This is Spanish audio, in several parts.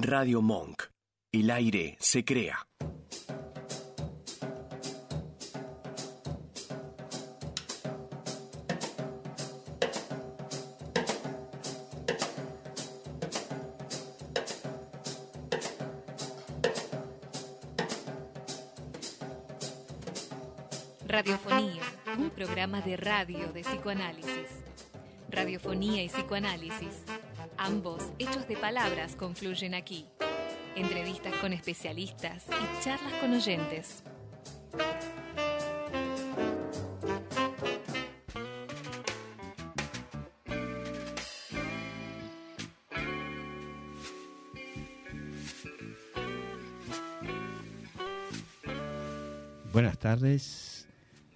Radio Monk. El aire se crea. Radiofonía, un programa de radio de psicoanálisis. Radiofonía y psicoanálisis, ambos hechos de palabras confluyen aquí. Entrevistas con especialistas y charlas con oyentes. Buenas tardes.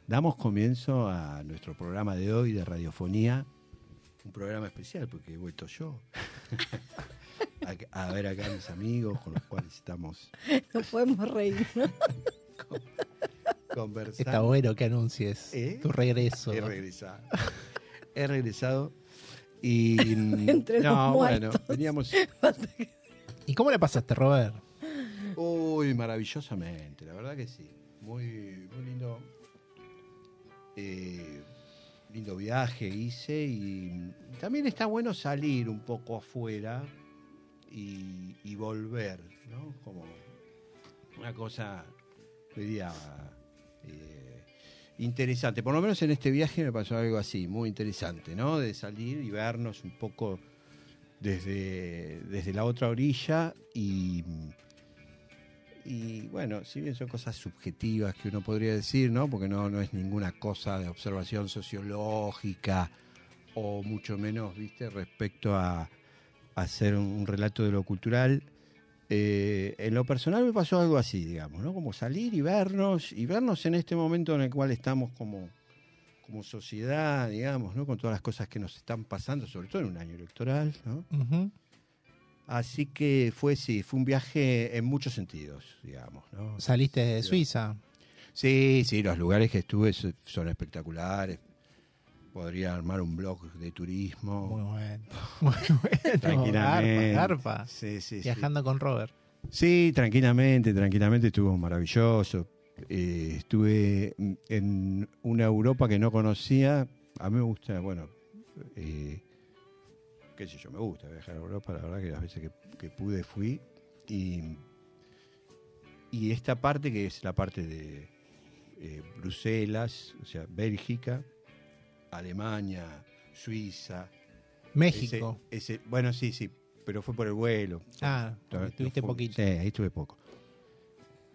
Damos comienzo a nuestro programa de hoy de radiofonía. Un programa especial porque he vuelto yo. a, a ver acá a mis amigos con los cuales estamos No podemos reír. ¿no? conversando. Está bueno que anuncies ¿Eh? tu regreso. He regresado. He regresado. Y. Entre los no, bueno, muertos. veníamos. ¿Y cómo le pasaste, Robert? Uy, maravillosamente, la verdad que sí. Muy, muy lindo. eh, lindo viaje hice y también está bueno salir un poco afuera y, volver, ¿no? Como una cosa, diría, eh, interesante. Por lo menos en este viaje me pasó algo así, muy interesante, ¿no? De salir y vernos un poco desde, desde la otra orilla y, y bueno, si bien son cosas subjetivas que uno podría decir, ¿no? Porque no, no es ninguna cosa de observación sociológica o mucho menos, ¿viste? Respecto a, hacer un, relato de lo cultural. Eh, en lo personal me pasó algo así, digamos, ¿no? Como salir y vernos, y vernos en este momento en el cual estamos como, como sociedad, digamos, ¿no? Con todas las cosas que nos están pasando, sobre todo en un año electoral, ¿no? Así que fue, sí, fue un viaje en muchos sentidos, digamos, ¿no? Saliste de Suiza. Sí, sí, los lugares que estuve so- son espectaculares. Podría armar un blog de turismo. Muy bueno. Muy bueno. tranquilamente. Garpa, garpa. Sí, sí, sí. Viajando con Robert. Sí, tranquilamente, tranquilamente estuvo maravilloso. Eh, estuve en una Europa que no conocía. A mí me gusta, bueno, eh, qué sé yo, me gusta viajar a Europa. La verdad que las veces que, que pude fui. Y, y esta parte que es la parte de eh, Bruselas, o sea, Bélgica, Alemania, Suiza. México. Ese, ese- bueno, sí, sí, pero fue por el vuelo. Ah, No, estuviste no fue- poquito. Sí, ahí estuve poco.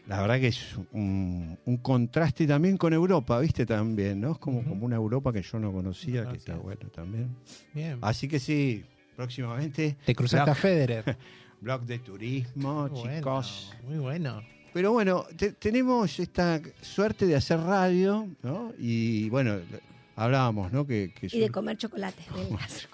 La verdad que es un, un contraste también con Europa, ¿viste? También, ¿no? Es como, como una Europa que yo no conocía, No que está bueno también. Bien. Así que sí, próximamente, Te cruzaste a Federer. blog de turismo, Muy chicos. bueno, muy bueno. Pero bueno, te- tenemos esta suerte de hacer radio, ¿no? Y bueno, hablábamos, ¿no? Que, que Y de comer chocolates belgas.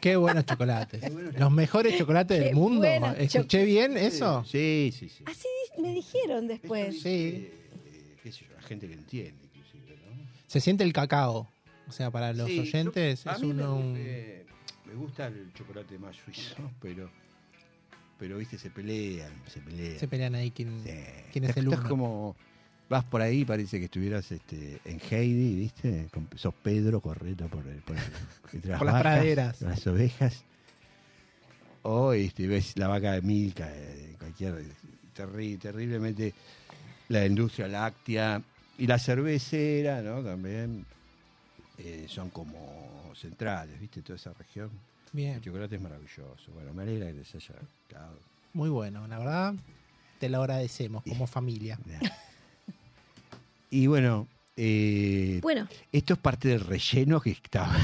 Qué buenos chocolates. Los mejores chocolates Qué del mundo. ¿Escuché bien eso? Sí, sí, sí. Así me dijeron después. Sí. Eh, eh, qué sé yo, la gente que entiende, inclusive, ¿no? Se siente el cacao. O sea, para los Sí, oyentes yo- es uno, me, un- eh, me gusta el chocolate más suizo, pero, pero viste, se pelean, se pelean. se pelean ahí quién, Sí. quién es el estás uno. como vas por ahí, parece que estuvieras este, en Heidi, ¿viste? Con- sos Pedro corriendo por, el- por, el- entre Por las praderas. las ovejas. O este, ves la vaca de Milka, eh, cualquier terri- terriblemente la industria láctea y la cervecera, ¿no? También eh, son como centrales, ¿viste? Toda esa región. Bien, El chocolate es maravilloso. Bueno, me alegra que les haya gustado. muy bueno. La verdad, te lo agradecemos como familia. Y bueno, eh, Bueno, esto es parte del relleno que estaba.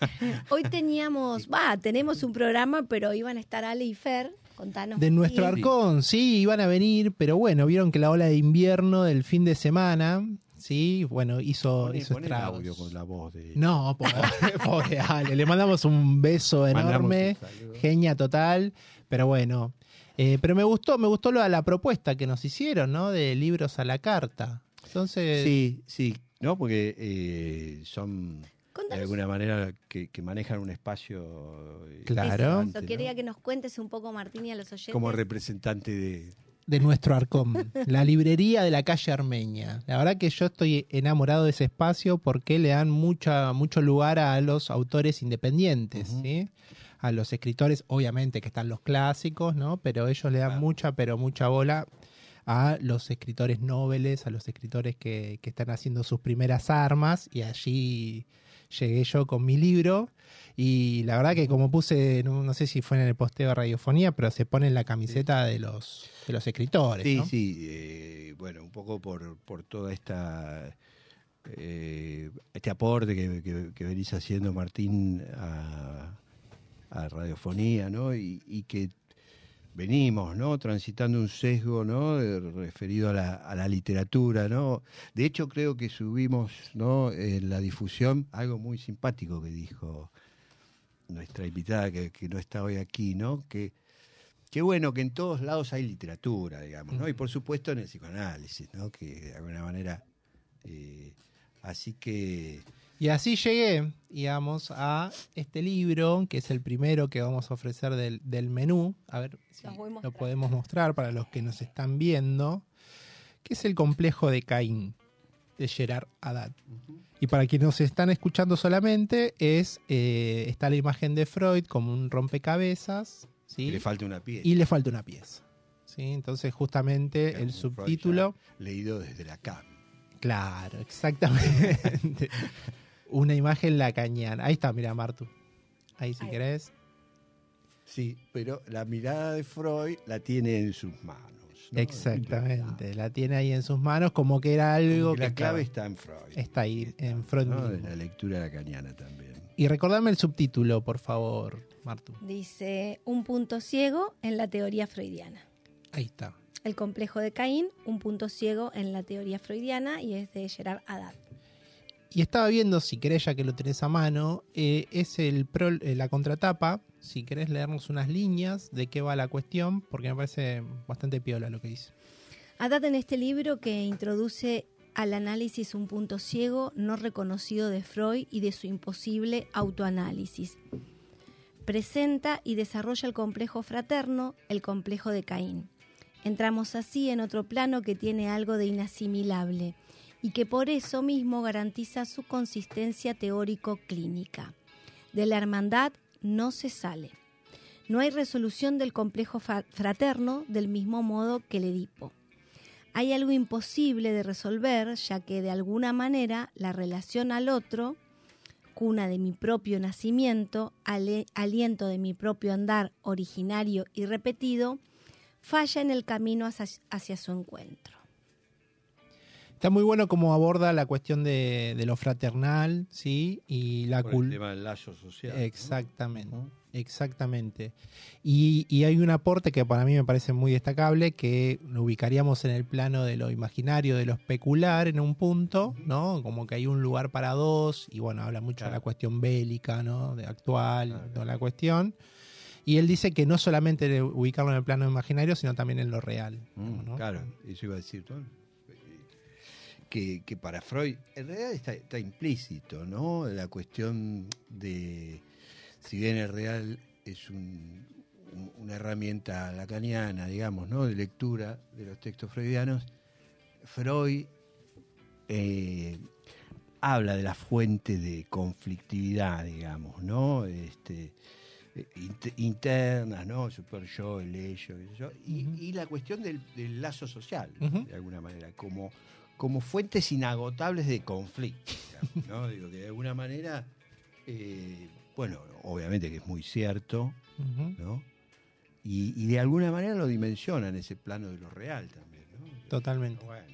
hoy teníamos, va, tenemos un programa, pero iban a estar Ale y Fer. Contanos. De nuestro arcón, sí, iban a venir, pero bueno, vieron que la ola de invierno del fin de semana, sí, bueno, hizo, Poné- hizo poné el estragos. audio con la voz de. No, pobre, pobre Ale, le mandamos un beso enorme, un genia total, pero bueno, eh, pero me gustó, me gustó la, la propuesta que nos hicieron, ¿no? De libros a la carta. Entonces, Sí, sí, ¿no? Porque eh, son de alguna manera que, que manejan un espacio eh, Claro. Quería que nos cuentes un poco, Martín, y a los oyentes. como representante de de nuestro Arcom, la librería de la calle Armenia. La verdad que yo estoy enamorado de ese espacio porque le dan mucha, mucho lugar a los autores independientes. ¿sí? A los escritores, obviamente que están los clásicos, ¿no? Pero ellos le dan Claro. mucha, pero mucha bola a los escritores nobles, a los escritores que, que están haciendo sus primeras armas y allí llegué yo con mi libro y la verdad que como puse, no, no sé si fue en el posteo de radiofonía, pero se pone en la camiseta de los de los escritores. Sí, ¿no? sí, eh, bueno, un poco por, por toda esta eh, este aporte que, que- que venís haciendo, Martín, a, a Radiofonía, ¿no? Y, y que venimos, ¿no? Transitando un sesgo, ¿no? Referido a la, a la literatura, ¿no? De hecho, creo que subimos, ¿no? En la difusión algo muy simpático que dijo nuestra invitada, que, que no está hoy aquí, ¿no? Que Qué bueno que en todos lados hay literatura, digamos, ¿no? Y por supuesto en el psicoanálisis, ¿no? Que de alguna manera. eh, así que. Y así llegué, digamos, a este libro, que es el primero que vamos a ofrecer del, del menú. A ver si lo podemos mostrar para los que nos están viendo. Que es el complejo de Caín, de Gerard Haddad. Y para quienes nos están escuchando solamente, es eh, está la imagen de Freud como un rompecabezas. ¿sí? que le falta una pieza. y le falta una pieza. ¿sí? Entonces, justamente el subtítulo. Leído desde la cama. Claro, exactamente. Una imagen lacaniana. Ahí está, mira, Martu. Ahí si Ahí. querés. Sí, pero la mirada de Freud la tiene en sus manos. ¿no? Exactamente. La tiene ahí en sus manos como que era algo Como que que la clave estaba- está en Freud. está ahí, en Freud ¿no? mismo. De la lectura lacaniana también. Y recordame el subtítulo, por favor, Martu. Dice, un punto ciego en la teoría freudiana. Ahí está. El complejo de Caín, un punto ciego en la teoría freudiana y es de Gerard Haddad. Y estaba viendo, si querés, ya que lo tenés a mano, eh, es el pro- eh, la contratapa. Si querés leernos unas líneas de qué va la cuestión, porque me parece bastante piola lo que dice. Haddad en este libro que introduce al análisis un punto ciego no reconocido de Freud y de su imposible autoanálisis. Presenta y desarrolla el complejo fraterno, el complejo de Caín. Entramos así en otro plano que tiene algo de inasimilable y que por eso mismo garantiza su consistencia teórico-clínica. De la hermandad no se sale. No hay resolución del complejo fraterno del mismo modo que el Edipo. Hay algo imposible de resolver, ya que de alguna manera la relación al otro, cuna de mi propio nacimiento, aliento de mi propio andar originario y repetido, falla en el camino hacia, hacia su encuentro. Está muy bueno cómo aborda la cuestión de, de lo fraternal, ¿sí? Y la tema del lazo social. Exactamente, exactamente. Y, y hay un aporte que para mí me parece muy destacable, que lo ubicaríamos en el plano de lo imaginario, de lo especular en un punto, ¿no? Como que hay un lugar para dos, y bueno, habla mucho de la cuestión bélica, ¿no? De actual, Claro. toda la cuestión. Y él dice que no solamente ubicarlo en el plano imaginario, sino también en lo real. Mm, ¿no? Claro, eso iba a decir todo. Que, que para Freud, en realidad está, está implícito, ¿no? La cuestión de, si bien el real es un- un- una herramienta lacaniana, digamos, ¿no? De lectura de los textos freudianos, Freud eh, habla de la fuente de conflictividad, digamos, ¿no? Este, int- internas, ¿no? Super yo, el ello, y, la cuestión del, del lazo social, de alguna manera, como, como fuentes inagotables de conflicto, ¿no? Digo que de alguna manera, eh, bueno, obviamente que es muy cierto. ¿no? Y, y de alguna manera lo dimensiona en ese plano de lo real también, ¿no? Totalmente. Bueno,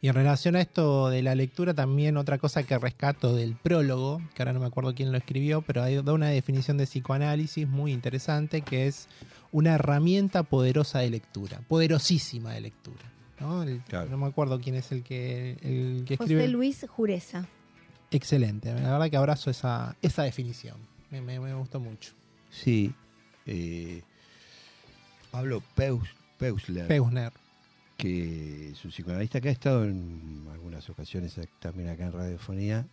Y en relación a esto de la lectura, también otra cosa que rescato del prólogo, que ahora no me acuerdo quién lo escribió, pero da una definición de psicoanálisis muy interesante, que es una herramienta poderosa de lectura, poderosísima de lectura. ¿No? El- Claro. no me acuerdo quién es el que, el que José escribe. Luis Jureza. Excelente, la verdad que abrazo esa, esa definición, me, me- me gustó mucho. Sí. eh, Pablo Peus, Peusler, Peusner, que es un psicoanalista que ha estado en algunas ocasiones también acá en Radiofonía,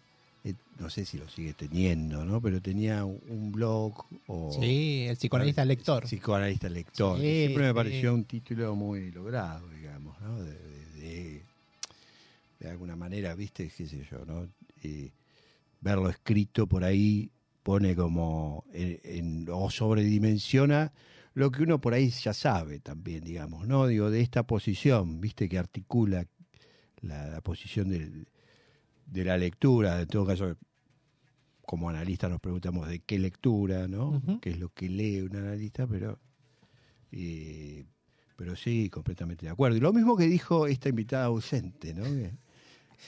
eh, no sé si lo sigue teniendo, ¿no? Pero tenía un, blog o... Sí, el psicoanalista lector. Psicoanalista lector. Sí, Siempre me sí. pareció un título muy logrado, digamos, ¿no? De, de- de- de alguna manera, viste, qué sé yo, ¿no? Eh, verlo escrito por ahí pone como en, en- o sobredimensiona lo que uno por ahí ya sabe también, digamos, ¿no? Digo, de esta posición, viste, que articula la, la posición del- de la lectura, en todo caso, como analista nos preguntamos de qué lectura, ¿no? ¿Qué es lo que lee un analista? Pero, eh, pero sí, completamente de acuerdo. Y lo mismo que dijo esta invitada ausente, ¿no? Que,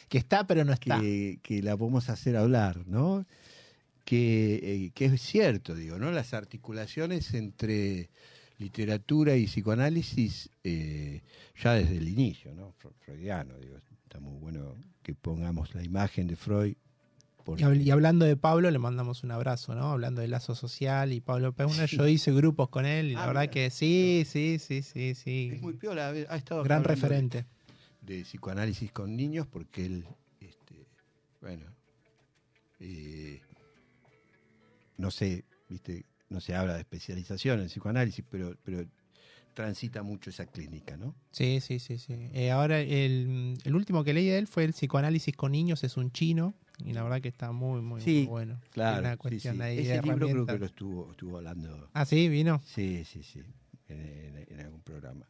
Que está, pero no está. que, que la podemos hacer hablar, ¿no? Que, eh, que es cierto, digo, ¿no? Las articulaciones entre literatura y psicoanálisis eh, ya desde el inicio, ¿no? Fre- Freudiano, digo, está muy bueno que pongamos la imagen de Freud. Y, habl- y hablando de Pablo, le mandamos un abrazo, ¿no? Hablando del lazo social y Pablo Peuna, yo hice grupos con él y la Ah, verdad mira. que sí, sí, sí, sí, sí. es muy piola, ha estado Gran hablando de- referente. de psicoanálisis con niños porque él, este, bueno, eh, no sé, viste, no se habla de especialización en psicoanálisis, pero, pero transita mucho esa clínica, ¿no? Sí, sí, sí, sí. Eh, ahora, el, el último que leí de él fue el psicoanálisis con niños, es un chino, y la verdad que está muy, muy, Sí, muy bueno. Claro, una sí, cuestión sí. ahí de ese libro creo que lo estuvo, estuvo hablando, Ah, sí, vino. sí, sí, sí, en, en- en algún programa.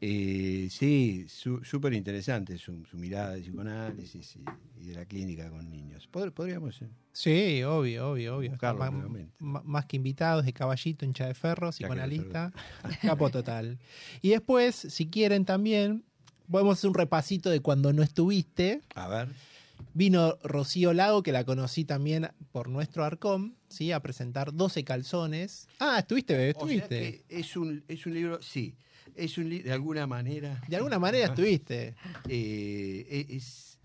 Eh, sí, su- súper interesante su, su mirada de psicoanálisis y, y de la clínica con niños. Pod- Podríamos... eh, Sí, obvio, obvio, obvio. Más, más que invitados, de caballito, hincha de ferro, psicoanalista, capo total. Y después, si quieren también, podemos hacer un repasito de cuando no estuviste. A ver. Vino Rocío Lago, que la conocí también por nuestro Arcom, ¿sí? A presentar 12 calzones. Ah, estuviste, bebé, O sea estuviste. que es un, es un libro, sí, es un de alguna manera, De alguna manera estuviste. eh, e- es,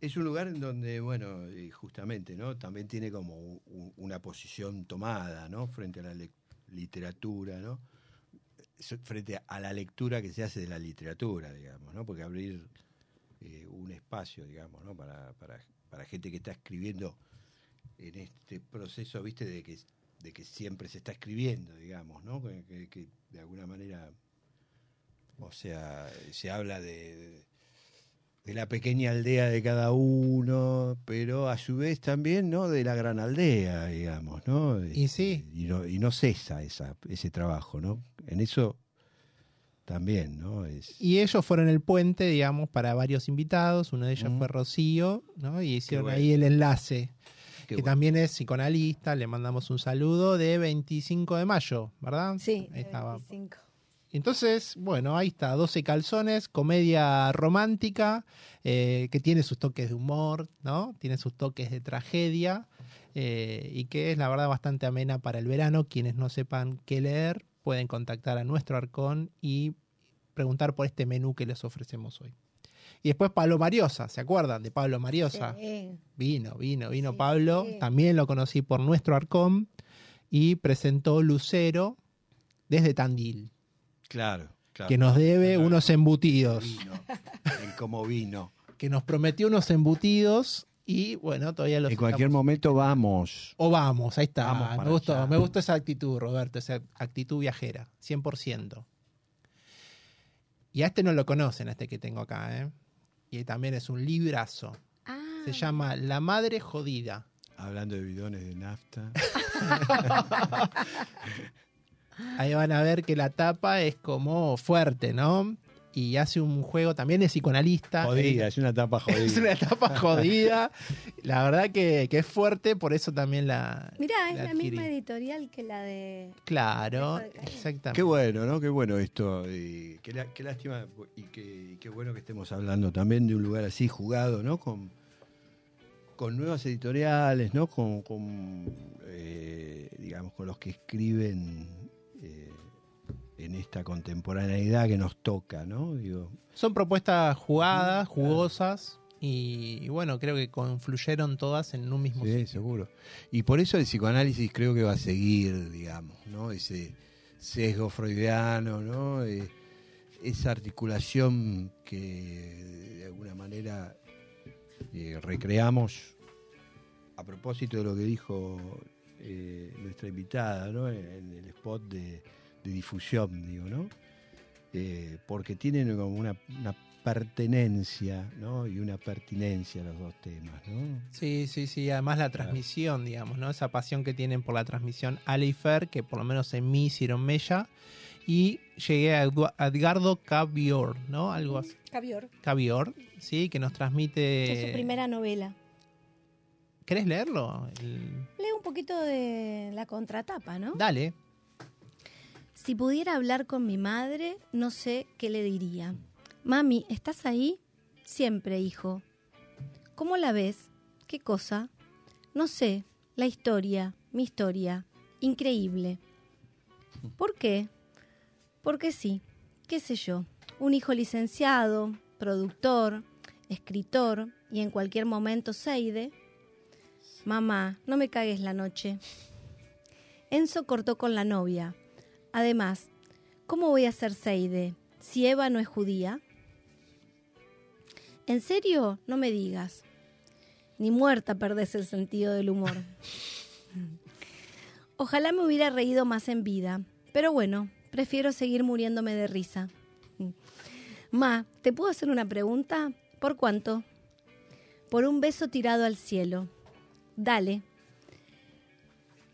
es un lugar en donde, bueno, eh, justamente, ¿no? También tiene como una posición tomada, ¿no? Frente a la literatura, ¿no? Frente a la lectura que se hace de la literatura, digamos, ¿no? Porque abrir eh, un espacio, digamos, ¿no? Para, para, para gente que está escribiendo en este proceso, viste, de que, de que siempre se está escribiendo, digamos, ¿no? Que de alguna manera, o sea, se habla de, de la pequeña aldea de cada uno, pero a su vez también, ¿no? De la gran aldea, digamos, ¿no? Y sí. Y no, y no cesa esa, ese trabajo, ¿no? En eso también, ¿no? Es, Y ellos fueron el puente, digamos, para varios invitados. Uno de ellos Mm. fue Rocío, ¿no? Y hicieron bueno. ahí el enlace. qué que bueno. también es psicoanalista, le mandamos un saludo de 25 de mayo, ¿verdad? Sí, Ahí estaba. 25. Entonces, bueno, ahí está, 12 calzones, comedia romántica, eh, que tiene sus toques de humor, ¿no? Tiene sus toques de tragedia, eh, y que es la verdad bastante amena para el verano. Quienes no sepan qué leer, pueden contactar a nuestro arcón y preguntar por este menú que les ofrecemos hoy. Y después Pablo Mariosa, ¿se acuerdan de Pablo Mariosa? Sí. Vino, vino, vino Sí, Pablo. sí. También lo conocí por nuestro Arcom y presentó Lucero desde Tandil, Claro, claro. que nos debe Claro. unos embutidos, Vino, en cómo vino. que nos prometió unos embutidos y bueno, todavía los En cualquier estamos- momento vamos. O vamos, ahí está. Vamos para me gustó, allá. me gustó esa actitud, Roberto, esa actitud viajera, 100%. Y a este no lo conocen, a este que tengo acá, ¿eh? Y también es un librazo. Ah, Se llama La Madre Jodida. Hablando de bidones de nafta. Ahí van a ver que la tapa es como fuerte, ¿no? Y hace un juego, también es psicoanalista. Jodida, es una tapa jodida. Es una tapa jodida. La verdad que, que es fuerte, por eso también la. Mirá, es la misma editorial que la de... Claro, de exactamente. Qué bueno, ¿no? Qué bueno esto. y qué, lá- qué lástima y qué, y qué bueno que estemos hablando también de un lugar así jugado, ¿no? Con, con nuevas editoriales, ¿no? Con, con, eh, digamos, con los que escriben eh, en esta contemporaneidad que nos toca, ¿no? Digo, Son propuestas jugadas, jugosas. Y, y bueno, creo que confluyeron todas en un mismo Sí, sitio. seguro. Y por eso el psicoanálisis creo que va a seguir, digamos, ¿no? Ese sesgo freudiano, ¿no? Eh, esa articulación que de alguna manera eh, recreamos a propósito de lo que dijo eh, nuestra invitada, ¿no? En el spot de, de difusión, digo, ¿no? Eh, porque tienen como una, una pertenencia, ¿no? Y una pertinencia los dos temas, ¿no? Sí, sí, sí. Además la transmisión, digamos, ¿no? Esa pasión que tienen por la transmisión Ale y Fer, que por lo menos en mí hicieron mella. Y llegué a a Edgardo Cavior, ¿no? Algo así. Cavior. Cavior, sí, que nos transmite... Es su primera novela. ¿Querés leerlo? El- Leo un poquito de la contratapa, ¿no? Dale. Si pudiera hablar con mi madre, no sé qué le diría. Mami, ¿estás ahí? Siempre, hijo. ¿Cómo la ves? ¿Qué cosa? No sé. La historia, mi historia. Increíble. ¿Por qué? Porque sí, qué sé yo. Un hijo licenciado, productor, escritor y en cualquier momento Seide. Mamá, no me cagues la noche. Enzo cortó con la novia. Además, ¿cómo voy a ser Seide si Eva no es judía? ¿En serio? No me digas. Ni muerta perdés el sentido del humor. Ojalá me hubiera reído más en vida, pero bueno, prefiero seguir muriéndome de risa. Ma, ¿te puedo hacer una pregunta? ¿Por cuánto? Por un beso tirado al cielo. Dale.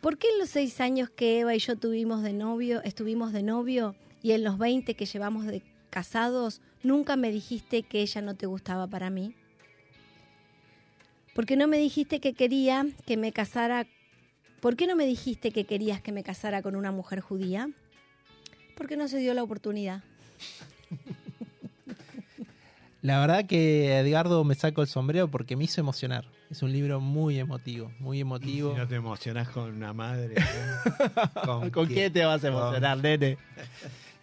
¿Por qué en los seis años que Eva y yo tuvimos de novio, estuvimos de novio, y en los 20 que llevamos de casados, nunca me dijiste que ella no te gustaba para mí? ¿Por qué no me dijiste que quería que me casara? ¿Por qué no me dijiste que querías que me casara con una mujer judía? Porque no se dio la oportunidad. La verdad que Edgardo me saco el sombrero porque me hizo emocionar. Es un libro muy emotivo, muy emotivo. Si no te emocionás con una madre. ¿no? ¿Con quién te vas a Con- emocionar, nene?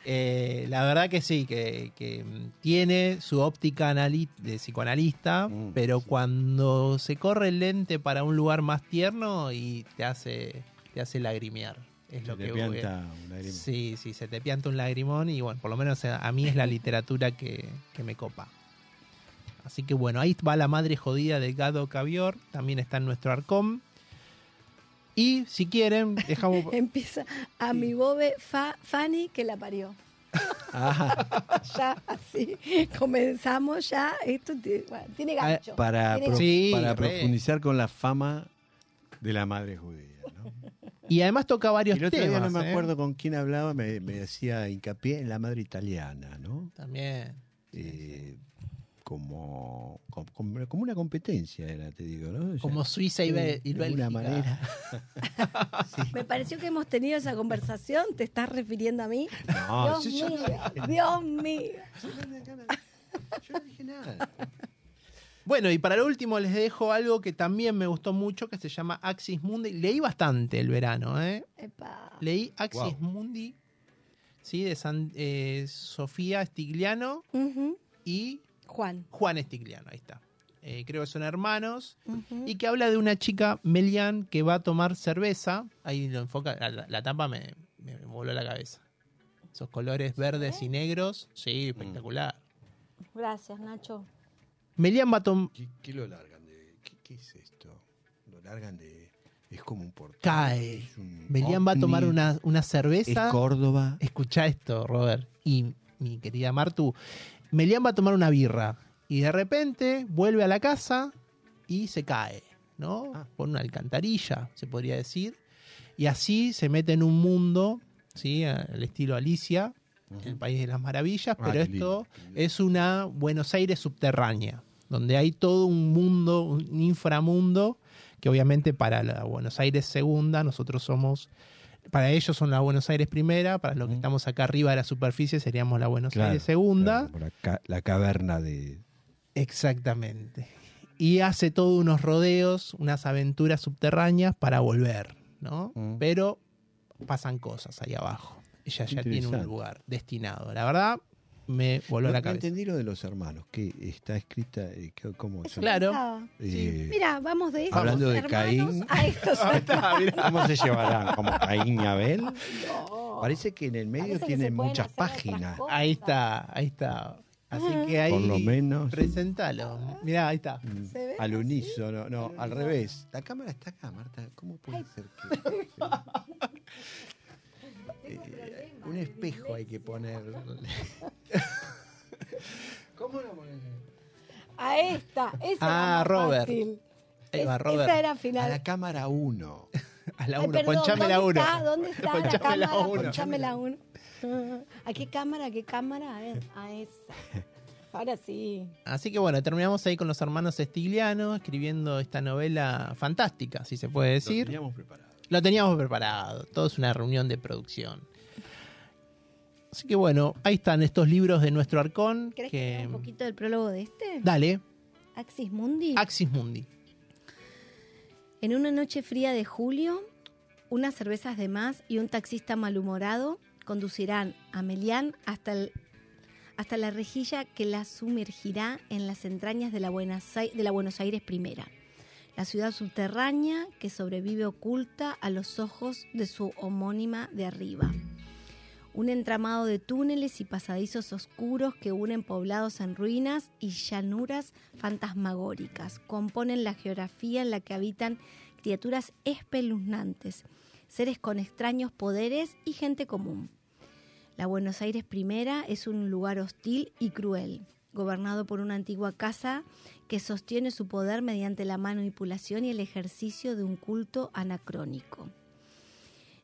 Eh, la verdad que sí, que, que, tiene su óptica anali- de psicoanalista, Mm, pero sí. cuando se corre el lente para un lugar más tierno y te hace, te hace lagrimear. Es Se lo te que pianta una lágrima. Sí, sí, se te pianta un lagrimón y bueno, por lo menos a a mí es la literatura que, que me copa. Así que bueno, ahí va la madre jodida de Gado Cavior, también está en nuestro arcón. Y si quieren, dejamos... Empieza a mi bobe fa- Fanny que la parió. Ah, Ya, así. Comenzamos ya. Esto tiene, bueno, tiene gancho. para Tiene pro- Sí, para profundizar con la fama de la madre judía. ¿no? Y además toca Y varios el otro temas. día no me ¿eh? acuerdo con quién hablaba, me, me decía hincapié en la madre italiana, ¿no? También. Eh, como, como, como una competencia era, te digo, ¿no? O sea, Como Suiza y, y de alguna Bélgica. manera. Me pareció que hemos tenido esa conversación. ¿Te estás refiriendo a mí? No, Dios yo, mío, Dios mío. yo no dije nada. Bueno, y para lo último les dejo algo que también me gustó mucho, que se llama Axis Mundi. Leí bastante el verano, ¿eh? Epa. Leí Axis Wow. Mundi, ¿sí? De San- eh, Sofía Stigliano y Juan. Juan Stigliano, ahí está. Eh, creo que son hermanos. Y que habla de una chica, Melian, que va a tomar cerveza. Ahí lo enfoca, la, la tapa me, me voló la cabeza. Esos colores verdes y negros, sí, espectacular. Gracias, Nacho. Melian va a tomar... ¿Qué, qué lo largan de.? ¿qué, qué es esto? Lo largan de. Es como un portal. Cae. es Melian va a tomar una, una Es cerveza. Córdoba. Escucha esto, Robert. Y mi querida Martu. Melian va a tomar una birra. Y de repente vuelve a la casa y se cae, ¿no? Ah. Por una alcantarilla, se podría decir. Y así se mete en un mundo, ¿sí? Al estilo Alicia, el País de las Maravillas. Ah, pero esto es una Buenos Aires subterránea, donde hay todo un mundo, un inframundo, que obviamente para la Buenos Aires segunda, nosotros somos, para ellos son la Buenos Aires primera, para los que estamos acá arriba de la superficie seríamos la Buenos Claro, Aires segunda. claro, la caverna de. Exactamente. Y hace todos unos rodeos, unas aventuras subterráneas para volver, ¿no? Mm. Pero pasan cosas ahí abajo. Ella ya tiene un lugar destinado. La verdad, me voló No- la no cabeza. entendí lo de los hermanos, que está escrita. eh, que- ¿Cómo, Eso se- Claro. pensaba. eh, Mira, vamos de estos Hablando de Caín. a estos hermanos. ¿Cómo se llevarán? ¿Como Caín y Abel? No. Parece que en el medio Parece tienen muchas páginas. Ahí está, ahí está. Así que ahí. Por lo menos. Presentalo. Mirá, ahí está. Mm, ¿Se ve? Al unísono, no, al revés. La cámara está acá, Marta. ¿Cómo puede ser que.? Eh, un espejo hay que poner. ¿Cómo lo pones? A esta, esa Ah, era Robert. fácil. Ahí va, Es- Robert. Esa era A final. la cámara 1. A la Ay, 1. perdón, Ponchame la ¿dónde 1. está? ¿Dónde está la Ponchame la cámara? uno. Ponchame la 1. ¿A qué cámara? ¿A qué cámara? A ver, a esa. Ahora sí. Así que bueno, terminamos ahí con los hermanos Estigliano escribiendo esta novela fantástica, si se puede Lo decir. teníamos preparado. Lo teníamos preparado, todo es una reunión de producción. Así que bueno, ahí están estos libros de nuestro arcón. ¿Querés que Que... lea un poquito del prólogo de este? Dale, Axis Mundi. Axis Mundi. En una noche fría de julio, unas cervezas de más y un taxista malhumorado conducirán a Melián hasta, el- hasta la rejilla que la sumergirá en las entrañas de la, Buenos de la Buenos Aires Primera, la ciudad subterránea que sobrevive oculta a los ojos de su homónima de arriba. Un entramado de túneles y pasadizos oscuros que unen poblados en ruinas y llanuras fantasmagóricas componen la geografía en la que habitan criaturas espeluznantes, seres con extraños poderes y gente común. La Buenos Aires Primera es un lugar hostil y cruel, gobernado por una antigua casa que sostiene su poder mediante la manipulación y el ejercicio de un culto anacrónico.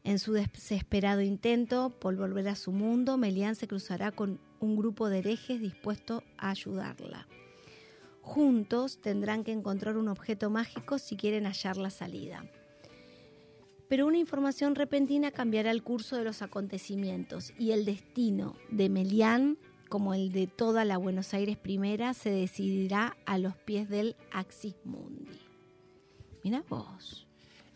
En su desesperado intento por volver a su mundo, Melián se cruzará con un grupo de herejes dispuestos a ayudarla. Juntos tendrán que encontrar un objeto mágico si quieren hallar la salida. Pero una información repentina cambiará el curso de los acontecimientos y el destino de Melián, como el de toda la Buenos Aires primera, se decidirá a los pies del Axis Mundi. Mira vos.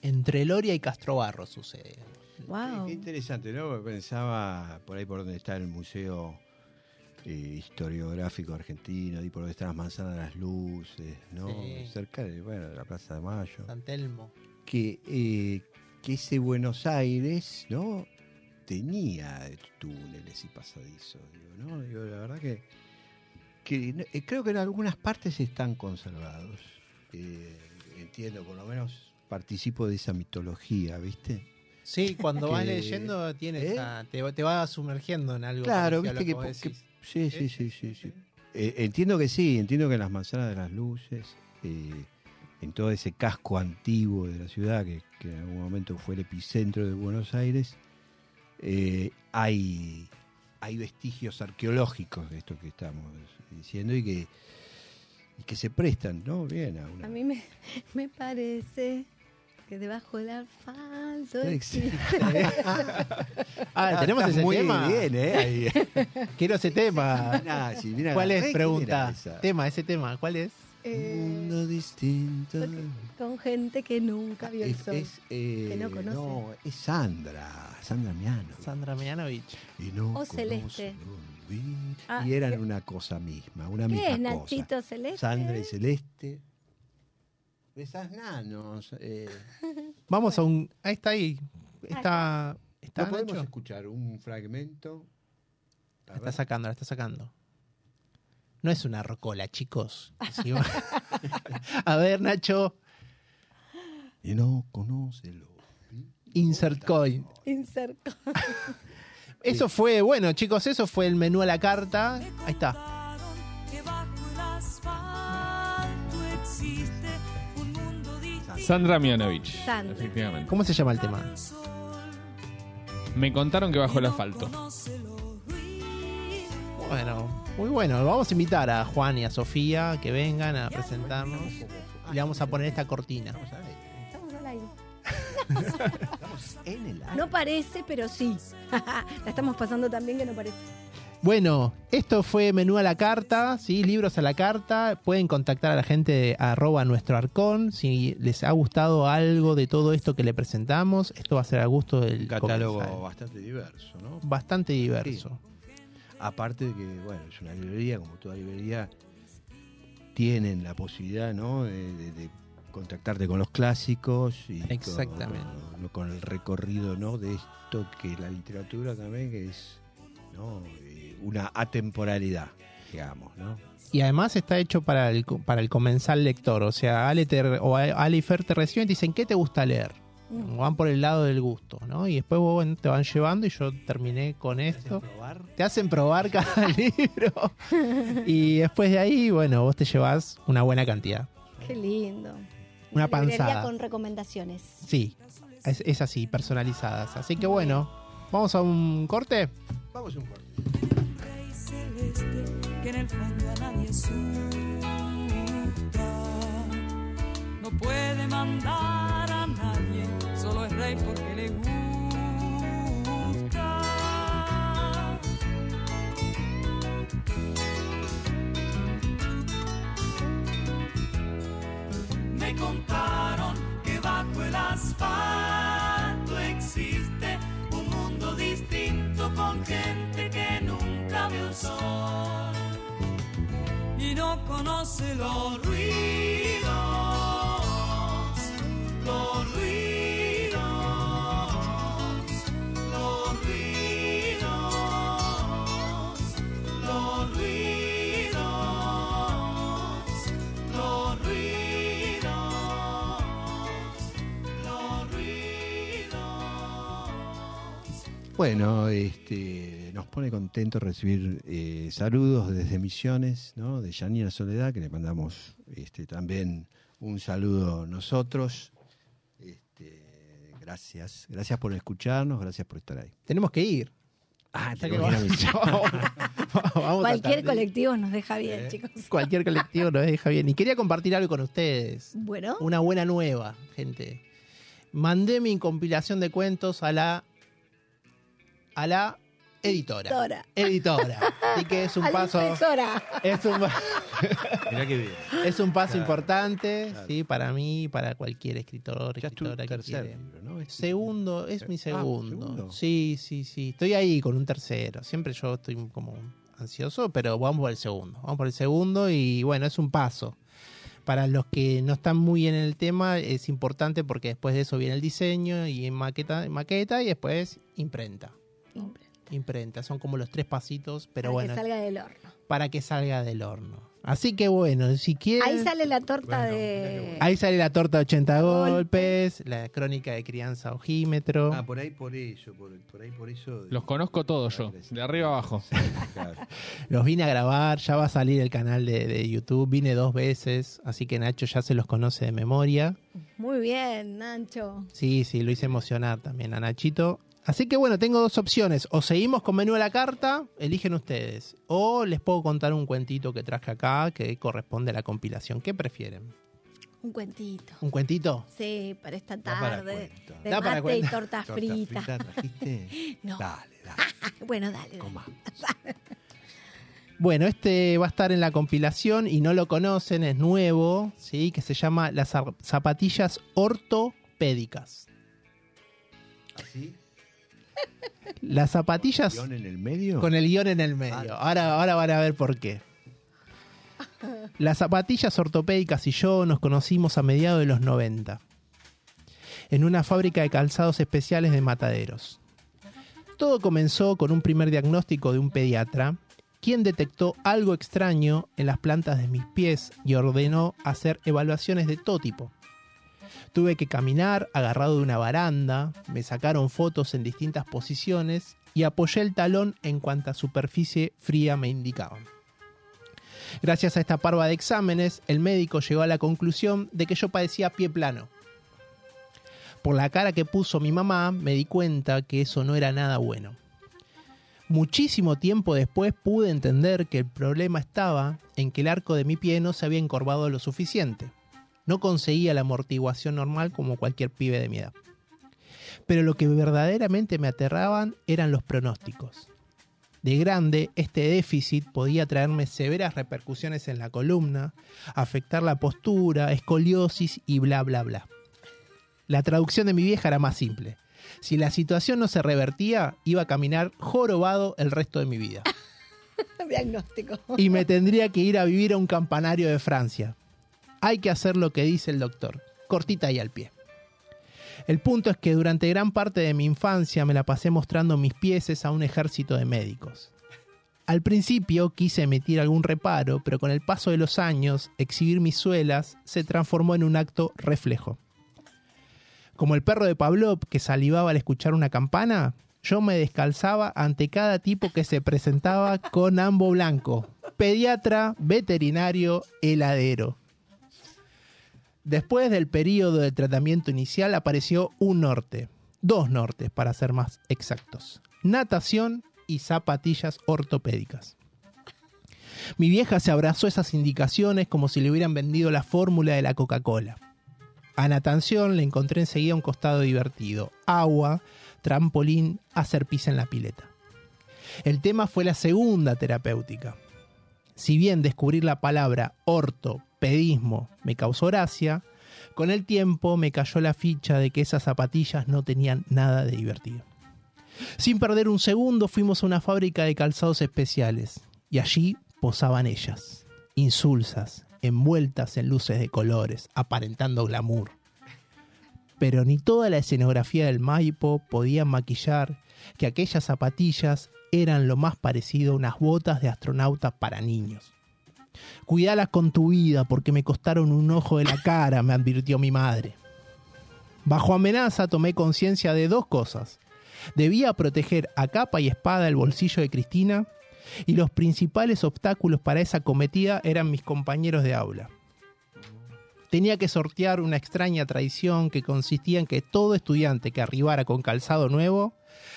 Entre Loria y Castrobarro sucede. Wow. Qué, interesante, ¿no? Pensaba por ahí por donde está el Museo eh, Historiográfico Argentino, ahí por donde están las manzanas de las luces, ¿no? Sí. Cerca de, bueno, de la Plaza de Mayo. San Telmo. Que, eh, que ese Buenos Aires, ¿no? Tenía túneles y pasadizos, digo, ¿no? Digo, la verdad que, eh, creo que en algunas partes están conservados. Eh, entiendo, por lo menos participo de esa mitología, ¿viste? Sí, cuando vas Que- leyendo tienes ¿Eh? a- te, te va sumergiendo en algo. Claro, viste que, sí, sí, sí, sí, sí. Eh, entiendo que sí, entiendo que en las manzanas de las luces, eh, en todo ese casco antiguo de la ciudad, que, que en algún momento fue el epicentro de Buenos Aires, eh, hay, hay vestigios arqueológicos de esto que estamos diciendo y que, y que se prestan, ¿no? Bien a una... A mí me, me parece que debajo del asfalto Existe. Ah, tenemos Estás ese muy tema. bien, ¿eh? Ahí. Quiero ese tema. Mirá, si viene a ¿Cuál es? Pregunta. Tema, ese tema, ¿cuál es? eh, mundo distinto. con gente que nunca vio el sol. es, eh, que no conoce. no, es Sandra, Sandra Miano. Sandra Mianovich. Y no O Celeste. Ah, y eran ¿qué- una cosa misma, una ¿Qué misma es cosa. Nachito Celeste? Sandra y Celeste. Esas nanos. Eh, Vamos a un. Ahí está ahí. Está. Está, ¿No podemos Nacho? escuchar un fragmento? La está sacando, la está sacando. No es una rocola, chicos. Sí, a ver, Nacho. Y no conoce lo olvido. Insert coin. Eso fue, bueno, chicos, eso fue el menú a la carta. Ahí está. Sandra Mianovich. Sandra. Efectivamente. ¿Cómo se llama el tema? Me contaron que bajo el asfalto. Bueno, muy bueno. Vamos a invitar a Juan y a Sofía que vengan a presentarnos. Y le vamos a poner esta cortina. Estamos al aire. Estamos en el aire. No parece, pero sí. la estamos pasando tan bien que no parece. Bueno, esto fue menú a la carta, ¿sí? libros a la carta. Pueden contactar a la gente de arroba nuestro arcón. Si les ha gustado algo de todo esto que le presentamos, esto va a ser a gusto del Un catálogo comensal. bastante diverso, ¿no? bastante diverso. Aparte de que, bueno, es una librería, como toda librería, tienen la posibilidad, ¿no? De, de- de contactarte con los clásicos y Exactamente. Con, con el recorrido, ¿no? De esto que la literatura también, que es, ¿no? Una atemporalidad. digamos, ¿no? Y además está hecho para el, para el comensal lector. O sea, Ale, te- o Ale y Fer te reciben y te dicen, ¿qué te gusta leer? Mm. Van por el lado del gusto, ¿no? Y después vos te van llevando y yo terminé con esto. probar? Te hacen probar cada libro. Y después de ahí, bueno, vos te llevas una buena cantidad. Qué lindo. Una Librería panzada. con recomendaciones. Sí, es, es así, personalizadas. Así que bueno, vamos a un corte. Vamos un corte. Celeste que en el fondo a nadie asusta. No puede mandar a nadie, solo es rey porque le gusta. Me contaron que bajo el asfalto existe un mundo distinto con gente sol y no conoce los ruidos, los ruidos, los ruidos, los ruidos, los ruidos, los ruidos. Bueno, este, pone contento recibir eh, saludos desde Misiones, ¿no? De Yanina Soledad, que le mandamos este, también un saludo nosotros. Este, gracias, gracias por escucharnos, gracias por estar ahí. Tenemos que ir. Ah, que vamos- vamos Cualquier colectivo nos deja Eh. bien, chicos. Cualquier colectivo nos deja bien. Y quería compartir algo con ustedes. Bueno, Una buena nueva, gente. Mandé mi compilación de cuentos a la a la editora. Dora. Editora. Así que es un paso impresora. es un, Mirá qué bien. es un paso Claro, importante, claro. sí, para mí, para cualquier escritor, Ya es tu escritora que tercer quiere. libro, ¿no? Segundo, es mi Ah, segundo. Sí, sí, sí. Estoy ahí con un tercero. Siempre yo estoy como ansioso, pero vamos por el segundo. Vamos por el segundo y bueno, es un paso. Para los que no están muy en el tema, es importante porque después de eso viene el diseño y en maqueta, maqueta y después imprenta. Imprenta, son como los tres pasitos, pero para bueno, que salga del horno. para que salga del horno. Así que bueno, si quieren... Ahí sale la torta Bueno, de. Ahí sale la torta de 80 Golpes. golpes, la crónica de crianza ojímetro. Ah, por ahí por eso, por, por ahí por eso. Los conozco todos yo, de arriba abajo. Los vine a grabar, ya va a salir el canal de, de YouTube, vine dos veces, así que Nacho ya se los conoce de memoria. Muy bien, Nacho. Sí, sí, lo hice emocionar también a Nachito. Así que bueno, tengo dos opciones. O seguimos con menú a la carta, eligen ustedes. O les puedo contar un cuentito que traje acá que corresponde a la compilación. ¿Qué prefieren? Un cuentito. ¿Un cuentito? Sí, para esta Da para tarde. De Da para mate y tortas Torta fritas. frita trajiste? No. Dale, dale, Bueno, dale. dale. coma. Bueno, este va a estar en la compilación y no lo conocen, es nuevo, ¿sí? que se llama Las zap- zapatillas ortopédicas. ¿Así? Las zapatillas ¿Guión en el medio? con el guion en el medio. Ahora, ahora van a ver por qué. Las zapatillas ortopédicas y yo nos conocimos a mediados de los 90 en una fábrica de calzados especiales de mataderos. Todo comenzó con un primer diagnóstico de un pediatra, quien detectó algo extraño en las plantas de mis pies y ordenó hacer evaluaciones de todo tipo. Tuve que caminar agarrado de una baranda, me sacaron fotos en distintas posiciones y apoyé el talón en cuanta superficie fría me indicaban. Gracias a esta parva de exámenes, el médico llegó a la conclusión de que yo padecía pie plano. Por la cara que puso mi mamá, me di cuenta que eso no era nada bueno. Muchísimo tiempo después pude entender que el problema estaba en que el arco de mi pie no se había encorvado lo suficiente. No conseguía la amortiguación normal como cualquier pibe de mi edad. Pero lo que verdaderamente me aterraban eran los pronósticos. De grande, este déficit podía traerme severas repercusiones en la columna, afectar la postura, escoliosis y bla bla bla. La traducción de mi vieja era más simple. Si la situación no se revertía, iba a caminar jorobado el resto de mi vida. Diagnóstico. Y me tendría que ir a vivir a un campanario de Francia. Hay que hacer lo que dice el doctor. Cortita y al pie. El punto es que durante gran parte de mi infancia me la pasé mostrando mis pieses a un ejército de médicos. Al principio quise emitir algún reparo, pero con el paso de los años, exhibir mis suelas se transformó en un acto reflejo. Como el perro de Pavlov que salivaba al escuchar una campana, yo me descalzaba ante cada tipo que se presentaba con ambo blanco, pediatra, veterinario, heladero. Después del periodo de tratamiento inicial apareció un norte, dos nortes para ser más exactos, natación y zapatillas ortopédicas. Mi vieja se abrazó esas indicaciones como si le hubieran vendido la fórmula de la Coca-Cola. A natación le encontré enseguida un costado divertido, agua, trampolín, hacer pis en la pileta. El tema fue la segunda terapéutica. Si bien descubrir la palabra ortopedismo me causó gracia, con el tiempo me cayó la ficha de que esas zapatillas no tenían nada de divertido. Sin perder un segundo fuimos a una fábrica de calzados especiales y allí posaban ellas, insulsas, envueltas en luces de colores, aparentando glamour. Pero ni toda la escenografía del Maipo podía maquillar que aquellas zapatillas eran lo más parecido a unas botas de astronauta para niños. Cuidalas con tu vida porque me costaron un ojo de la cara, me advirtió mi madre. Bajo amenaza tomé conciencia de dos cosas. Debía proteger a capa y espada el bolsillo de Cristina y los principales obstáculos para esa cometida eran mis compañeros de aula. Tenía que sortear una extraña tradición que consistía en que todo estudiante que arribara con calzado nuevo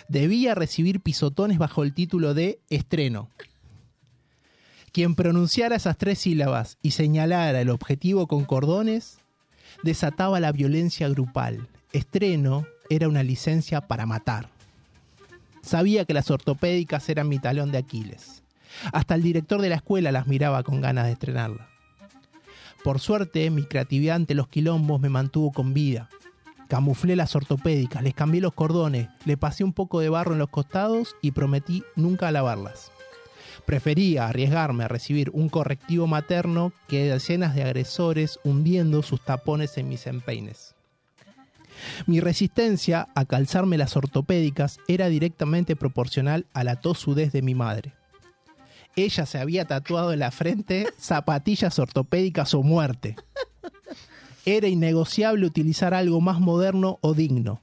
debía recibir pisotones bajo el título de estreno. Quien pronunciara esas tres sílabas y señalara el objetivo con cordones desataba la violencia grupal. Estreno era una licencia para matar. Sabía que las ortopédicas eran mi talón de Aquiles. Hasta el director de la escuela las miraba con ganas de estrenarla. Por suerte, mi creatividad ante los quilombos me mantuvo con vida. Camuflé las ortopédicas, les cambié los cordones, le pasé un poco de barro en los costados y prometí nunca lavarlas. Prefería arriesgarme a recibir un correctivo materno que decenas de agresores hundiendo sus tapones en mis empeines. Mi resistencia a calzarme las ortopédicas era directamente proporcional a la tosudez de mi madre. Ella se había tatuado en la frente zapatillas ortopédicas o muerte. Era innegociable utilizar algo más moderno o digno.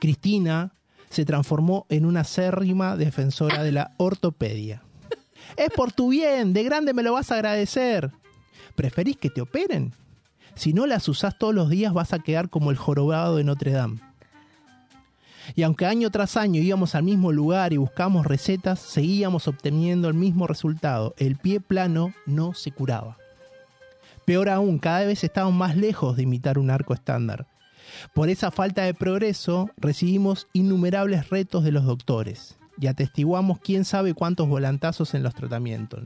Cristina se transformó en una acérrima defensora de la ortopedia. Es por tu bien, de grande me lo vas a agradecer. ¿Preferís que te operen? Si no las usás todos los días vas a quedar como el jorobado de Notre Dame. Y aunque año tras año íbamos al mismo lugar y buscamos recetas, seguíamos obteniendo el mismo resultado. El pie plano no se curaba. Peor aún, cada vez estábamos más lejos de imitar un arco estándar. Por esa falta de progreso, recibimos innumerables retos de los doctores y atestiguamos quién sabe cuántos volantazos en los tratamientos,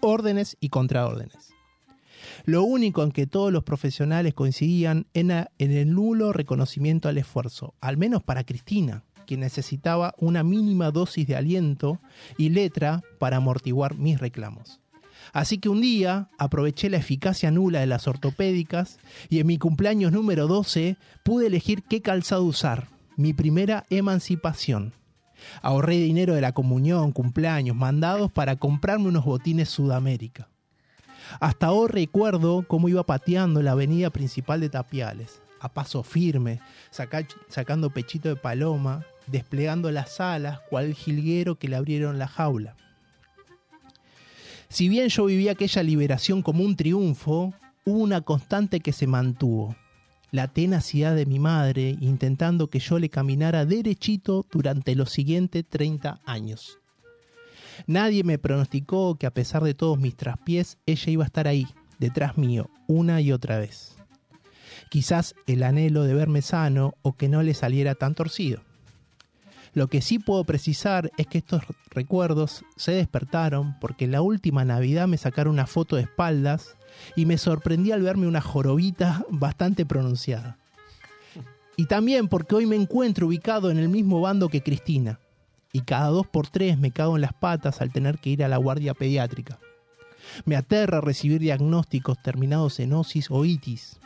órdenes y contraórdenes. Lo único en que todos los profesionales coincidían era en el nulo reconocimiento al esfuerzo, al menos para Cristina, quien necesitaba una mínima dosis de aliento y letra para amortiguar mis reclamos. Así que un día aproveché la eficacia nula de las ortopédicas y en mi cumpleaños número 12 pude elegir qué calzado usar, mi primera emancipación. Ahorré dinero de la comunión, cumpleaños, mandados para comprarme unos botines Sudamérica. Hasta hoy recuerdo cómo iba pateando la avenida principal de Tapiales, a paso firme, saca- sacando pechito de paloma, desplegando las alas, cual jilguero que le abrieron la jaula. Si bien yo vivía aquella liberación como un triunfo, hubo una constante que se mantuvo. La tenacidad de mi madre intentando que yo le caminara derechito durante los siguientes 30 años. Nadie me pronosticó que a pesar de todos mis traspiés, ella iba a estar ahí, detrás mío, una y otra vez. Quizás el anhelo de verme sano o que no le saliera tan torcido. Lo que sí puedo precisar es que estos recuerdos se despertaron porque la última Navidad me sacaron una foto de espaldas y me sorprendí al verme una jorobita bastante pronunciada. Y también porque hoy me encuentro ubicado en el mismo bando que Cristina. Y cada dos por tres me cago en las patas al tener que ir a la guardia pediátrica. Me aterra recibir diagnósticos terminados en osis o itis.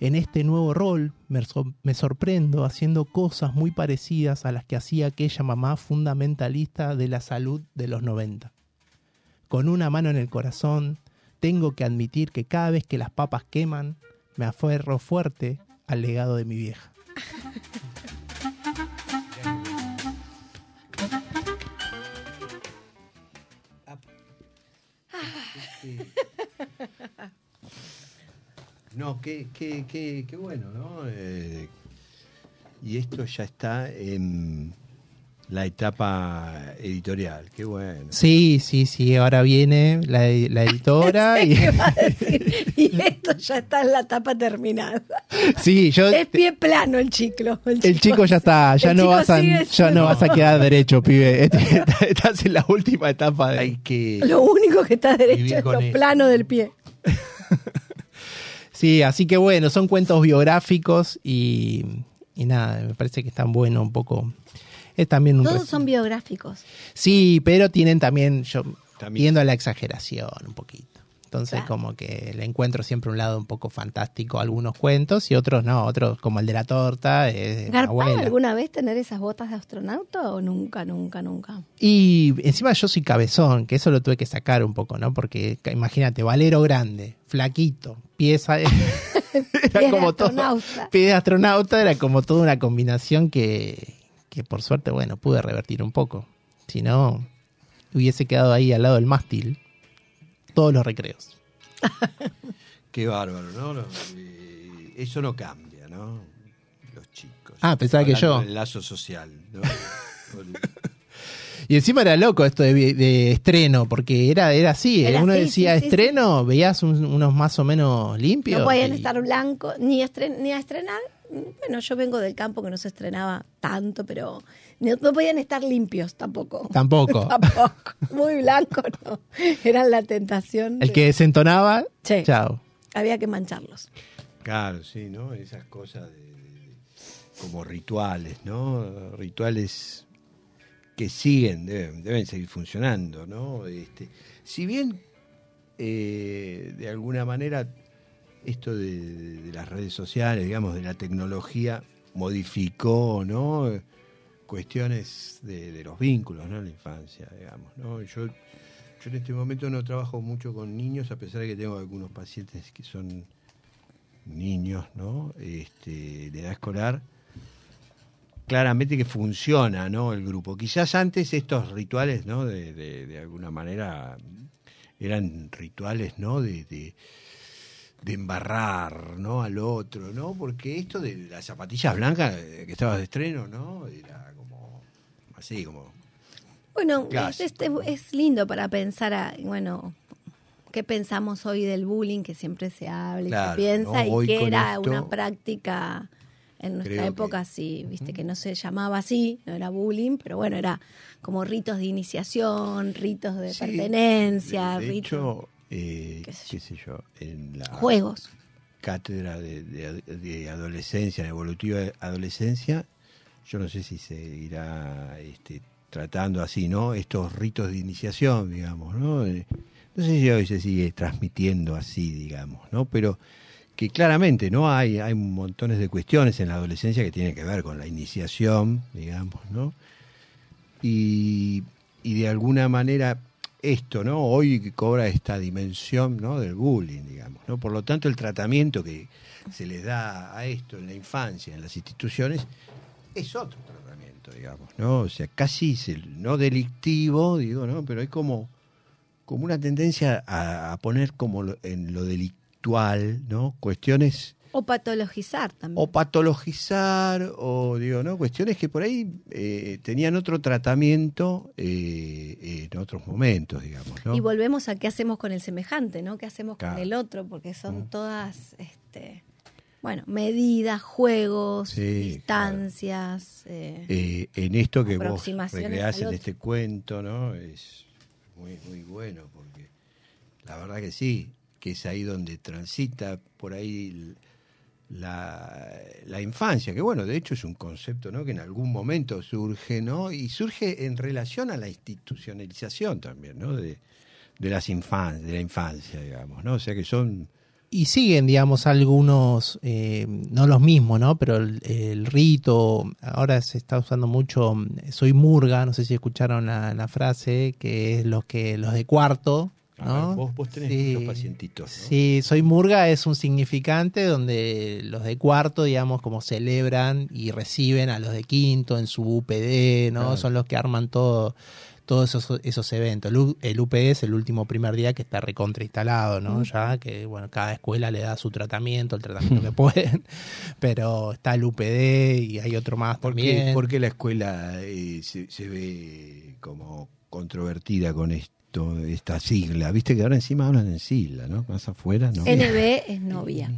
En este nuevo rol me, sor- me sorprendo haciendo cosas muy parecidas a las que hacía aquella mamá fundamentalista de la salud de los 90. con una mano en el corazón, tengo que admitir que cada vez que las papas queman, me aferro fuerte al legado de mi vieja. No, qué, qué, qué, qué bueno, ¿no? Eh, y esto ya está en la etapa editorial, qué bueno. Sí, sí, sí, ahora viene la, la editora y... ¿Qué va a decir? Y esto ya está en la etapa terminada. Sí, yo... Es pie plano el chico. El chico ya está, ya no chico vas a, ya no vas a quedar derecho, pibe. Este- Estás en la última etapa de... Hay que... Lo único que está derecho es lo eso. plano del pie. Sí, así que bueno, son cuentos biográficos y, y nada, me parece que están buenos un poco. Es también un Todos son biográficos. Sí, pero tienen también, yo También. viendo la exageración un poquito. Entonces, Claro. como que le encuentro siempre un lado un poco fantástico a algunos cuentos y otros no, otros como el de la torta, es de mi ¿Garpaba abuela. alguna vez tener esas botas de astronauta o nunca, nunca, nunca? Y encima yo soy cabezón, que eso lo tuve que sacar un poco, ¿no? Porque imagínate, valero grande, flaquito, pieza era Pies de como todo. Pie de astronauta era como toda una combinación que, que por suerte, bueno, pude revertir un poco. Si no, hubiese quedado ahí al lado del mástil todos los recreos. Qué bárbaro, ¿no? Eh, eso no cambia, ¿no? Los chicos. Ah, pensaba que yo. del lazo social, ¿no? Y encima era loco esto de, de estreno, porque era, era así. Era Uno así, decía sí, sí, estreno, veías un- unos más o menos limpios. No podían y- estar blancos, ni, estren- ni a estrenar. Bueno, yo vengo del campo que no se estrenaba tanto, pero no, no podían estar limpios tampoco. Tampoco. Tampoco. Muy blancos, no. Eran la tentación. El de- que desentonaba, Sí. chao. Había que mancharlos. Claro, sí, ¿no? Esas cosas de, de- como rituales, ¿no? Rituales que siguen, deben, deben seguir funcionando, ¿no? Este, si bien eh, de alguna manera esto de, las redes sociales, digamos, de la tecnología, modificó, ¿no? Cuestiones de, los vínculos, ¿no? La infancia, digamos, ¿no? Yo, yo en este momento no trabajo mucho con niños, a pesar de que tengo algunos pacientes que son niños, ¿no? Este, de edad escolar, claramente que funciona, ¿no? El grupo. Quizás antes estos rituales, ¿no? De- de alguna manera eran rituales, ¿no? De, de, embarrar, ¿no? Al otro, ¿no? Porque esto de las zapatillas blancas eh, que estabas de estreno, ¿no? Era como así, como Bueno, es, este- es lindo para pensar, a, bueno, qué pensamos hoy del bullying que siempre se habla y Claro, se piensa y que era esto, una práctica en nuestra creo que- época sí, viste que no se llamaba así, no era bullying, pero bueno, era como ritos de iniciación, ritos de Sí, pertenencia, de, de ritos, hecho, eh, qué sé qué sé yo, en la juegos. cátedra de, de- de adolescencia, de evolutiva adolescencia, yo no sé si se irá este, tratando así, ¿no? Estos ritos de iniciación, digamos, ¿no? Eh, No sé si hoy se sigue transmitiendo así, digamos, ¿no? Pero que claramente, ¿no? Hay, hay montones de cuestiones en la adolescencia que tienen que ver con la iniciación, digamos, ¿no? Y, y de alguna manera esto, ¿no? Hoy cobra esta dimensión, ¿no? Del bullying, digamos, ¿no? Por lo tanto, el tratamiento que se les da a esto en la infancia, en las instituciones, es otro tratamiento, digamos, ¿no? O sea, casi es el- no delictivo, digo, ¿no? Pero hay como, como una tendencia a, a poner como lo- en lo delictual, ¿no? Cuestiones O patologizar también. o patologizar o digo no cuestiones que por ahí eh, tenían otro tratamiento eh, en otros momentos digamos ¿no? Y volvemos a qué hacemos con el semejante, ¿no? ¿Qué hacemos Claro. con el otro? Porque son Mm. todas, este, bueno, medidas, juegos, Sí, distancias. eh, Eh, en esto que vos recreás en este cuento no es muy muy bueno porque la verdad que sí que es ahí donde transita por ahí la, la infancia, que bueno, de hecho es un concepto ¿no? que en algún momento surge, ¿no? Y surge en relación a la institucionalización también, ¿no? De, las infan de la infancia, digamos, ¿no? O sea que son y siguen, digamos, algunos, eh, no los mismos, ¿no? Pero el, rito, ahora se está usando mucho, mm, soy murga, no sé si escucharon la, la frase, que es los que los de cuarto, ¿no? ver, vos, vos tenés Sí. muchos pacientitos. ¿no? Sí, soy murga es un significante donde los de cuarto, digamos, como celebran y reciben a los de quinto en su UPD, ¿no? Claro. Son los que arman todo todos esos, esos eventos. El, UPD es el último primer día que está recontra instalado, ¿no? Ya que, bueno, cada escuela le da su tratamiento, el tratamiento que pueden, pero está el UPD y hay otro más ¿Por también. qué, por qué la escuela eh, se, se ve como controvertida con esto, esta sigla? Viste que ahora encima hablan en sigla, ¿no? Más afuera, ¿no? NB es novia.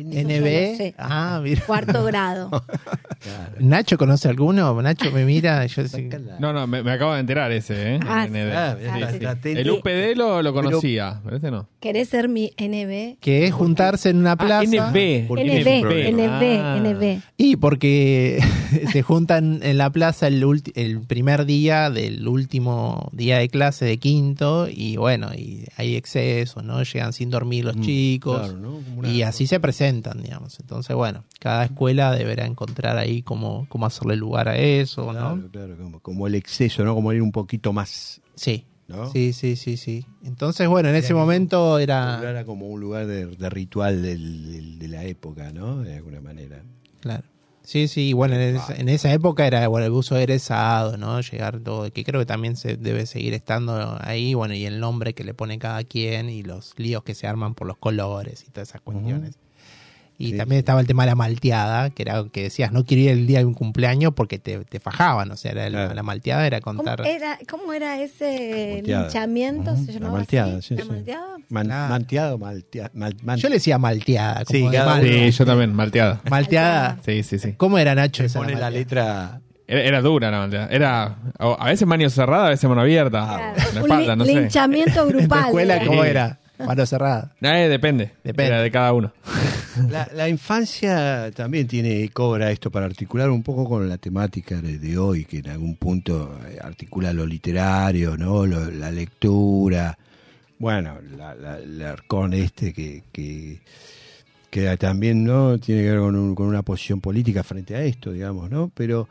NB, sé. ah, mira. Cuarto grado. claro. Nacho conoce alguno, Nacho me mira, yo sí. Sácala. No, no, me, me acabo de enterar ese, ¿eh? Ah, ND. Ah, mirá, Ah, sí. El UPD lo, lo conocía, pero este no. ¿Querés ser mi NB? que es juntarse en una plaza. Ah, NB. Porque NB, es un problema. NB, Ah. NB. Y porque se juntan en la plaza el, ulti- el primer día del último día de clase de quinto y bueno, y hay excesos, ¿no? Llegan sin dormir los Mm, chicos claro, ¿no? Como una- y así se presentan, digamos. Entonces, bueno, cada escuela deberá encontrar ahí cómo, cómo hacerle lugar a eso, Claro, ¿no? claro, como, como el exceso, ¿no? Como ir un poquito más, Sí, ¿no? sí, sí, sí, sí. Entonces, bueno, en ese momento era... Era como un lugar de, de ritual del- del- de la época, ¿no? De alguna manera. Claro. Sí, sí, bueno, en, esa- en esa época era bueno, el uso de egresado, ¿no? Llegar todo, que creo que también se debe seguir estando ahí, bueno, y el nombre que le pone cada quien y los líos que se arman por los colores y todas esas cuestiones. Y Sí, también estaba el tema de la malteada, que era que decías, no quería ir el día de un cumpleaños porque te, te fajaban, o sea, era el- Claro. la malteada era ¿Cómo contar... era, ¿Cómo era ese linchamiento? Ujú, ¿Se la malteada, así? sí, ¿La sí. malteada? Man- Claro. Manteado, maltea- mal- man- Yo le decía malteada, como Sí, mal-. Sí, yo también, malteada. Malteada. Sí, sí, sí. ¿Cómo era Nacho esa pone la malteada? letra. Era, era dura la malteada. Era a veces mano cerrada, a veces mano abierta. Claro. La espalda, no sé. linchamiento ¿En tu grupal. escuela era. cómo era? Mano cerrada. Eh, depende. Depende. De cada uno. La, la infancia también tiene cobra esto para articular un poco con la temática de, de hoy, que en algún punto eh, articula lo literario, no, Lo- la lectura, bueno, la, la- el arcón este que, que que también no tiene que ver con, un- con una posición política frente a esto, digamos, ¿no? Pero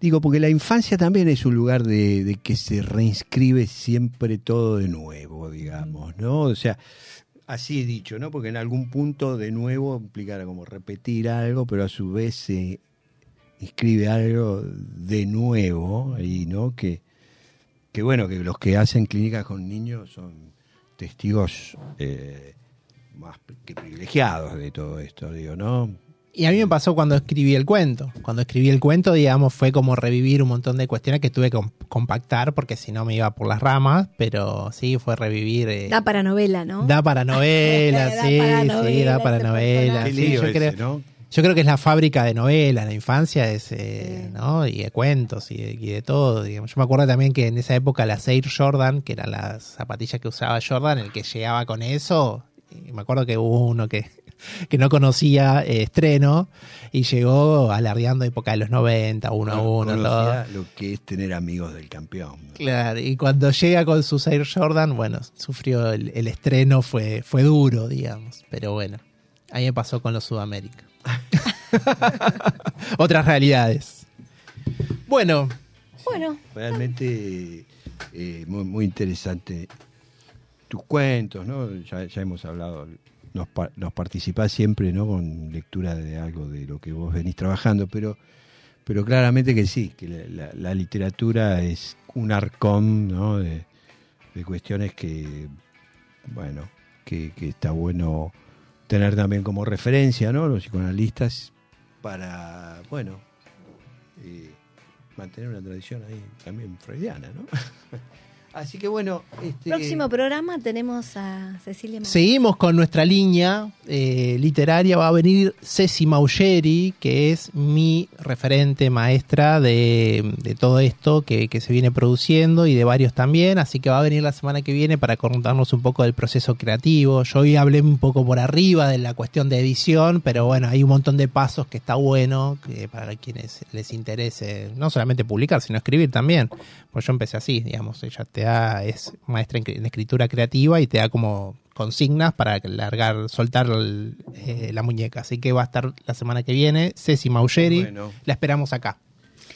digo porque la infancia también es un lugar de, de que se reinscribe siempre todo de nuevo, digamos, ¿no? O sea, así he dicho, ¿no? Porque en algún punto de nuevo implicará como repetir algo, pero a su vez se inscribe algo de nuevo ahí, ¿no? Que, que bueno, que los que hacen clínicas con niños son testigos eh, más que privilegiados de todo esto, digo, ¿no? Y a mí me pasó cuando escribí el cuento. Cuando escribí el cuento, digamos, fue como revivir un montón de cuestiones que tuve que com- compactar porque si no me iba por las ramas, pero sí, fue revivir... eh, Da para novela, ¿no? da para novela, Da sí, para sí, novela da para novela. Qué sí, yo, ese, creo, ¿no? yo creo que es la fábrica de novelas, la infancia es, eh, Sí. ¿no? Y de cuentos y de, y de todo, digamos. Yo me acuerdo también que en esa época las Air Jordan, que eran las zapatillas que usaba Jordan, el que llegaba con eso, y me acuerdo que hubo uno que, que no conocía eh, estreno y llegó alardeando época de los 90, uno a uno, todo. Lo que es tener amigos del campeón. ¿no? Claro, y cuando llega con sus Air Jordan, bueno, sufrió el, el estreno, fue, fue duro, digamos, pero bueno, ahí me pasó con los Sudamérica. Otras realidades. Bueno, Bueno, Realmente eh, muy, muy interesante tus cuentos, ¿no? Ya, ya hemos hablado, nos, nos participás siempre, ¿no? Con lectura de algo de lo que vos venís trabajando, pero, pero claramente que sí, que la, literatura es un arcón. De, cuestiones que, bueno, que, que está bueno tener también como referencia, ¿no? Los psicoanalistas para, bueno, eh, mantener una tradición ahí también freudiana, ¿no? Así que bueno, este, próximo programa tenemos a Cecilia Mauro. seguimos con nuestra línea eh, literaria. Va a venir Ceci Maugeri, que es mi referente maestra de, de todo esto que, que se viene produciendo y de varios también. Así que va a venir la semana que viene para contarnos un poco del proceso creativo. Yo hoy hablé un poco por arriba de la cuestión de edición, pero bueno, hay un montón de pasos que está bueno que para quienes les interese no solamente publicar, sino escribir también. Pues yo empecé así, digamos, ella te da, es maestra en, en escritura creativa y te da como consignas para largar, soltar el- eh, la muñeca. Así que va a estar la semana que viene. Ceci Maugeri, Bueno, la esperamos acá.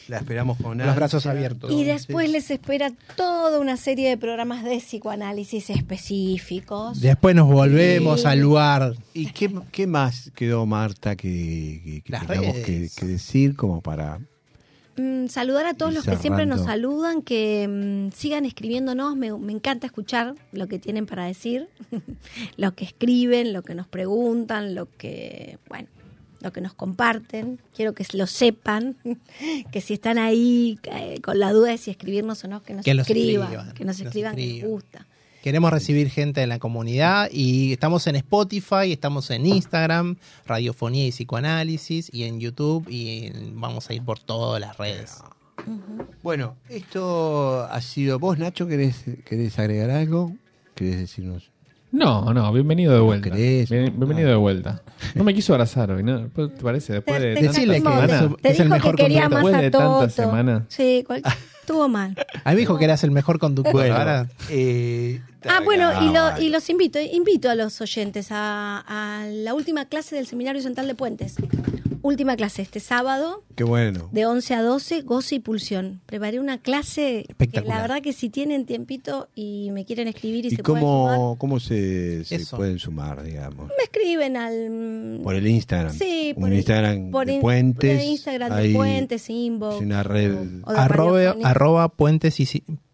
la esperamos con Los brazos abiertos. Y después les espera toda una serie de programas de psicoanálisis específicos. Después nos volvemos Sí. al lugar. ¿Y qué, qué más quedó Marta que, que, que Las tengamos que, redes. que decir como para... Mm, saludar a todos los que siempre nos saludan, que mm, sigan escribiéndonos, me, me encanta escuchar lo que tienen para decir, lo que escriben, lo que nos preguntan, lo que, bueno, lo que nos comparten. Quiero que lo sepan, que si están ahí eh, con la duda de si escribirnos o no, que nos Que escriban, escriban, que nos los escriban, que les escriban. gusta. Queremos recibir gente en la comunidad y estamos en Spotify, estamos en Instagram, Radiofonía y Psicoanálisis y en YouTube y vamos a ir por todas las redes. Bueno, esto ha sido... ¿Vos, Nacho, querés, querés agregar algo? ¿Querés decirnos? No, no, bienvenido de vuelta. crees? Bien- bienvenido de vuelta. No me quiso abrazar hoy, ¿no? ¿Te parece? Después de Te- tantas Decirle que catimos, semanas. es- te dijo mejor que quería conductor. más Después a de tantas semanas. Sí, cual- estuvo mal. A mí me dijo que eras el mejor conductor. Bueno, Ahora, eh, Ah, bueno, y, lo- y los invito, invito a los oyentes a, a la última clase del Seminario Central de Puentes. Última clase este sábado, Qué bueno. de 11 a 12, goce y pulsión. Preparé una clase que Espectacular. la verdad que si tienen tiempito y me quieren escribir y, ¿Y se pueden sumar, cómo, cómo se, se pueden sumar, digamos? me escriben al... Por el Instagram. Sí, por el- Instagram por de in- Puentes. por el Instagram de Puentes, Inbox. una red- o- o de arroba, arroba puentes y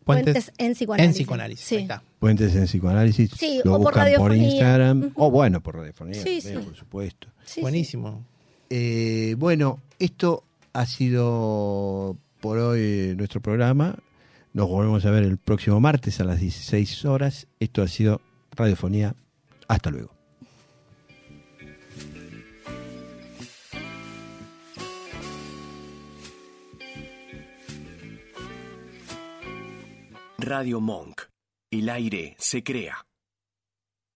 puentes, Puentes en psicoanálisis. en psicoanálisis. Sí. Ahí está. Puentes en psicoanálisis. Sí, lo o por buscan por radiofonía. Instagram. Ujú. O bueno, por radiofonía. Sí, también, sí. por supuesto. Sí, sí. Buenísimo. Eh, bueno, esto ha sido por hoy nuestro programa. Nos volvemos a ver el próximo martes a las 16 horas. Esto ha sido Radiofonía. Hasta luego. Radio Monk. El aire se crea.